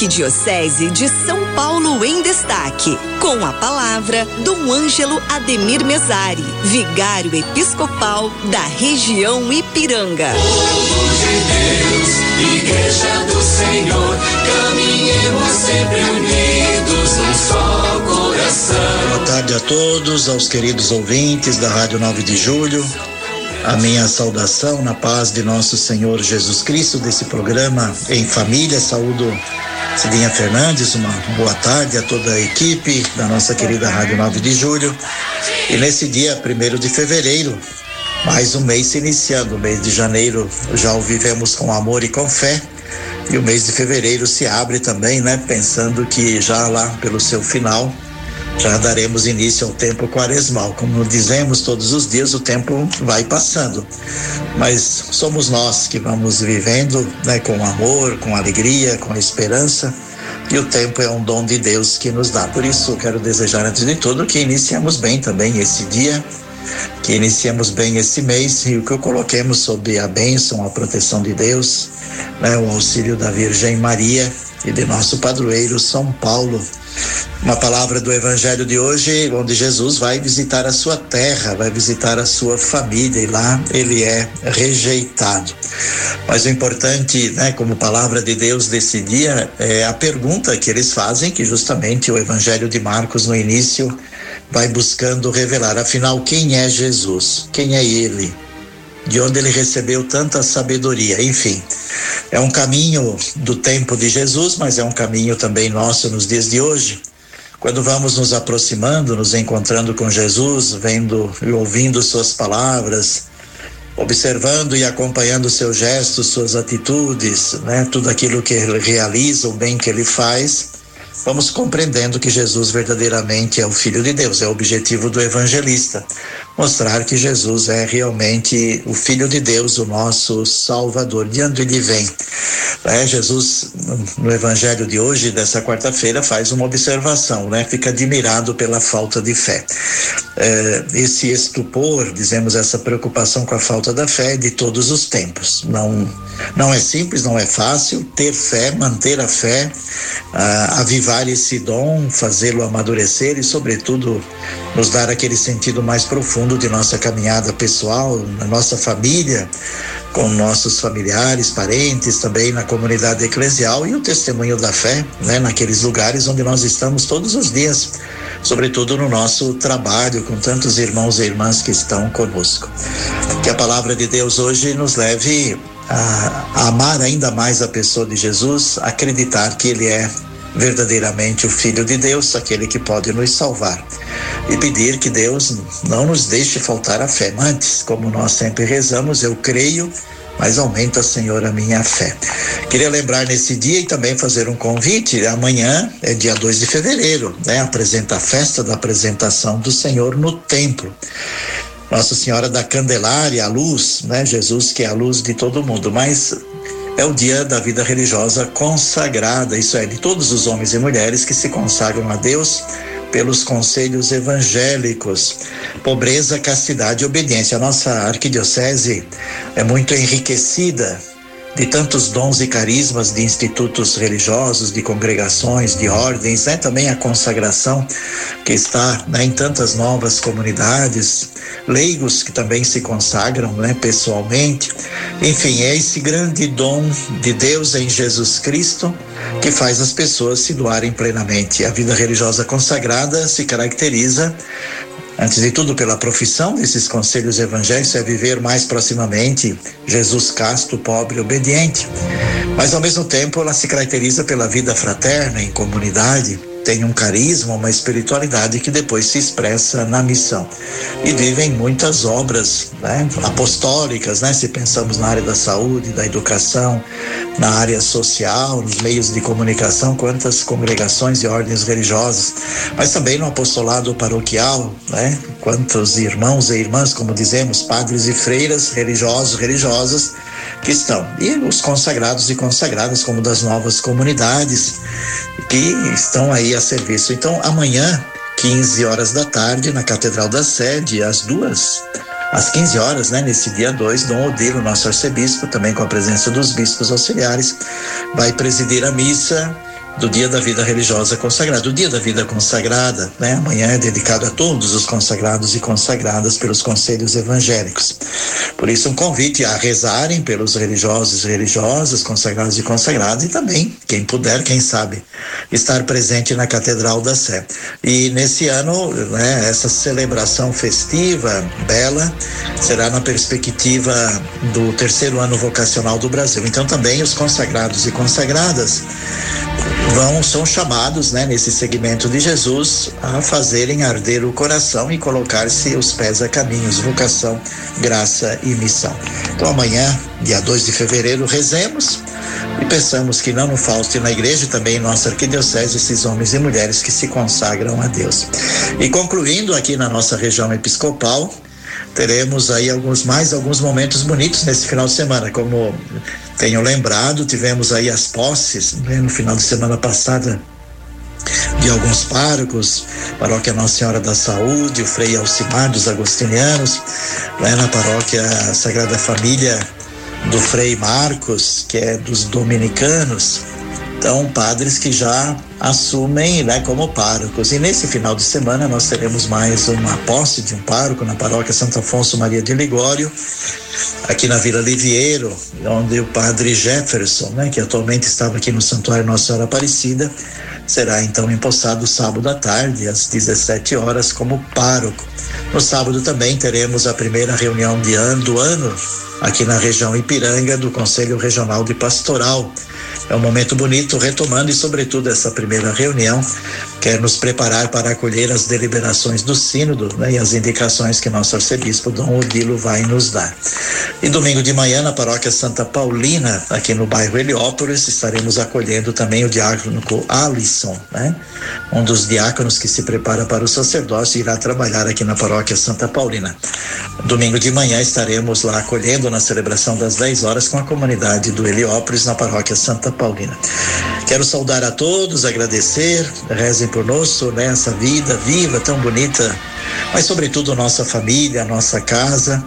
Arquidiocese de São Paulo em destaque, com a palavra do Ângelo Ademir Mesari, vigário episcopal da região Ipiranga. Povo de Deus, Igreja do Senhor, caminhemos sempre unidos num só coração. Boa tarde a todos, aos queridos ouvintes da Rádio 9 de Julho. A minha saudação na paz de nosso Senhor Jesus Cristo desse programa em família. Saúdo Cidinha Fernandes, uma boa tarde a toda a equipe da nossa querida Rádio 9 de Julho. E nesse dia, primeiro de fevereiro, mais um mês se iniciando. O mês de janeiro já o vivemos com amor e com fé. E o mês de fevereiro se abre também, né? Pensando que já lá pelo seu final já daremos início ao tempo quaresmal. Como dizemos todos os dias, o tempo vai passando, mas somos nós que vamos vivendo né, com amor, com alegria, com esperança. E o tempo é um dom de Deus que nos dá. Por isso, quero desejar, antes de tudo, que iniciemos bem também esse dia, que iniciemos bem esse mês e o que coloquemos sob a bênção, a proteção de Deus, né, o auxílio da Virgem Maria e de nosso padroeiro São Paulo uma palavra do Evangelho de hoje, onde Jesus vai visitar a sua terra, vai visitar a sua família e lá ele é rejeitado. Mas o importante, né, como palavra de Deus desse dia, é a pergunta que eles fazem, que justamente o Evangelho de Marcos no início vai buscando revelar. Afinal, quem é Jesus? Quem é ele? De onde ele recebeu tanta sabedoria? Enfim, é um caminho do tempo de Jesus, mas é um caminho também nosso nos dias de hoje. Quando vamos nos aproximando, nos encontrando com Jesus, vendo e ouvindo suas palavras, observando e acompanhando seus gestos, suas atitudes, né, tudo aquilo que ele realiza, o bem que ele faz, vamos compreendendo que Jesus verdadeiramente é o Filho de Deus, é o objetivo do evangelista mostrar que Jesus é realmente o Filho de Deus, o nosso Salvador. De onde ele vem? É, Jesus, no Evangelho de hoje, dessa quarta-feira, faz uma observação, né? Fica admirado pela falta de fé. É, esse estupor, dizemos, essa preocupação com a falta da fé é de todos os tempos. Não, não é simples, não é fácil ter fé, manter a fé, ah, avivar esse dom, fazê-lo amadurecer e, sobretudo, nos dar aquele sentido mais profundo de nossa caminhada pessoal, na nossa família, com nossos familiares, parentes, também na comunidade eclesial e o testemunho da fé, né, naqueles lugares onde nós estamos todos os dias, sobretudo no nosso trabalho com tantos irmãos e irmãs que estão conosco. Que a palavra de Deus hoje nos leve a, amar ainda mais a pessoa de Jesus, acreditar que ele é verdadeiramente o Filho de Deus, aquele que pode nos salvar. E pedir que Deus não nos deixe faltar a fé. Antes, como nós sempre rezamos, eu creio, mas aumenta, Senhor, a minha fé. Queria lembrar nesse dia e também fazer um convite. Amanhã é dia 2 de fevereiro, né? Apresenta a festa da apresentação do Senhor no templo. Nossa Senhora da Candelária, a luz, né? Jesus que é a luz de todo mundo. Mas é o dia da vida religiosa consagrada, isso é, de todos os homens e mulheres que se consagram a Deus pelos conselhos evangélicos. Pobreza, castidade e obediência. A nossa arquidiocese é muito enriquecida de tantos dons e carismas de institutos religiosos, de congregações, de ordens, né? Também a consagração que está né, em tantas novas comunidades, leigos que também se consagram, né, pessoalmente. Enfim, é esse grande dom de Deus em Jesus Cristo que faz as pessoas se doarem plenamente. A vida religiosa consagrada se caracteriza Antes de tudo, pela profissão desses conselhos evangélicos, é viver mais proximamente Jesus casto, pobre, obediente. Mas, ao mesmo tempo, ela se caracteriza pela vida fraterna, em comunidade, tem um carisma, uma espiritualidade que depois se expressa na missão. E vivem muitas obras né, apostólicas, né, se pensamos na área da saúde, da educação, na área social, nos meios de comunicação, quantas congregações e ordens religiosas, mas também no apostolado paroquial, né, quantos irmãos e irmãs, como dizemos, padres e freiras, religiosos, religiosas, que estão. E os consagrados e consagradas, como das novas comunidades, que estão aí a serviço. Então, amanhã, 15 horas da tarde, na Catedral da Sede, às duas, às 15 horas, né, nesse dia 2, Dom Odilo, nosso arcebispo, também com a presença dos bispos auxiliares, vai presidir a missa do Dia da Vida Religiosa Consagrada. O Dia da Vida Consagrada, né? Amanhã é dedicado a todos os consagrados e consagradas pelos conselhos evangélicos. Por isso, um convite a rezarem pelos religiosos e religiosas, consagrados e consagradas, e também, quem puder, quem sabe, estar presente na Catedral da Sé. E nesse ano, né, essa celebração festiva, bela, será na perspectiva do terceiro ano vocacional do Brasil. Então, também os consagrados e consagradas vão são chamados, né, nesse segmento de Jesus a fazerem arder o coração e colocar-se os pés a caminhos, vocação, graça e missão. Então amanhã, dia 2 de fevereiro, rezemos e pensamos que não no Fausto e na igreja também em nossa arquidiocese esses homens e mulheres que se consagram a Deus. E concluindo aqui na nossa região episcopal, teremos aí alguns mais alguns momentos bonitos nesse final de semana, como tenho lembrado, tivemos aí as posses né, no final de semana passada de alguns párocos, paróquia Nossa Senhora da Saúde, o Frei Alcimar dos Agostinianos, lá na paróquia Sagrada Família do Frei Marcos, que é dos dominicanos, então padres que já assumem né, como párocos. E nesse final de semana nós teremos mais uma posse de um pároco na paróquia Santo Afonso Maria de Ligório, aqui na Vila Liviero, onde o padre Jefferson, né, que atualmente estava aqui no Santuário Nossa Senhora Aparecida, será então empossado sábado à tarde, às 17 horas, como pároco. No sábado também teremos a primeira reunião de ano do ano aqui na região Ipiranga do Conselho Regional de Pastoral é um momento bonito, retomando e, sobretudo, essa primeira reunião quer nos preparar para acolher as deliberações do Sínodo né, e as indicações que nosso arcebispo Dom Odilo vai nos dar. E domingo de manhã, na paróquia Santa Paulina, aqui no bairro Heliópolis, estaremos acolhendo também o diácono Alisson, né? um dos diáconos que se prepara para o sacerdócio e irá trabalhar aqui na paróquia Santa Paulina. Domingo de manhã estaremos lá acolhendo na celebração das 10 horas com a comunidade do Heliópolis na paróquia Santa Paulina. Quero saudar a todos, agradecer, rezem por nós, nessa vida viva, tão bonita, mas sobretudo nossa família, nossa casa,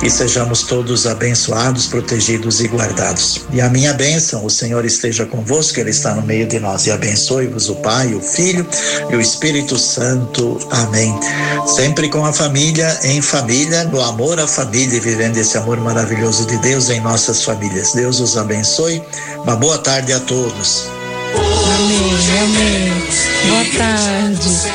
que sejamos todos abençoados, protegidos e guardados. E a minha bênção, o Senhor esteja convosco, Ele está no meio de nós, e abençoe-vos o Pai, o Filho e o Espírito Santo. Amém. Sempre com a família, em família, no amor à família, vivendo esse amor maravilhoso de Deus em nossas famílias. Deus os abençoe. Uma boa tarde a todos. Amém, amém. Boa tarde.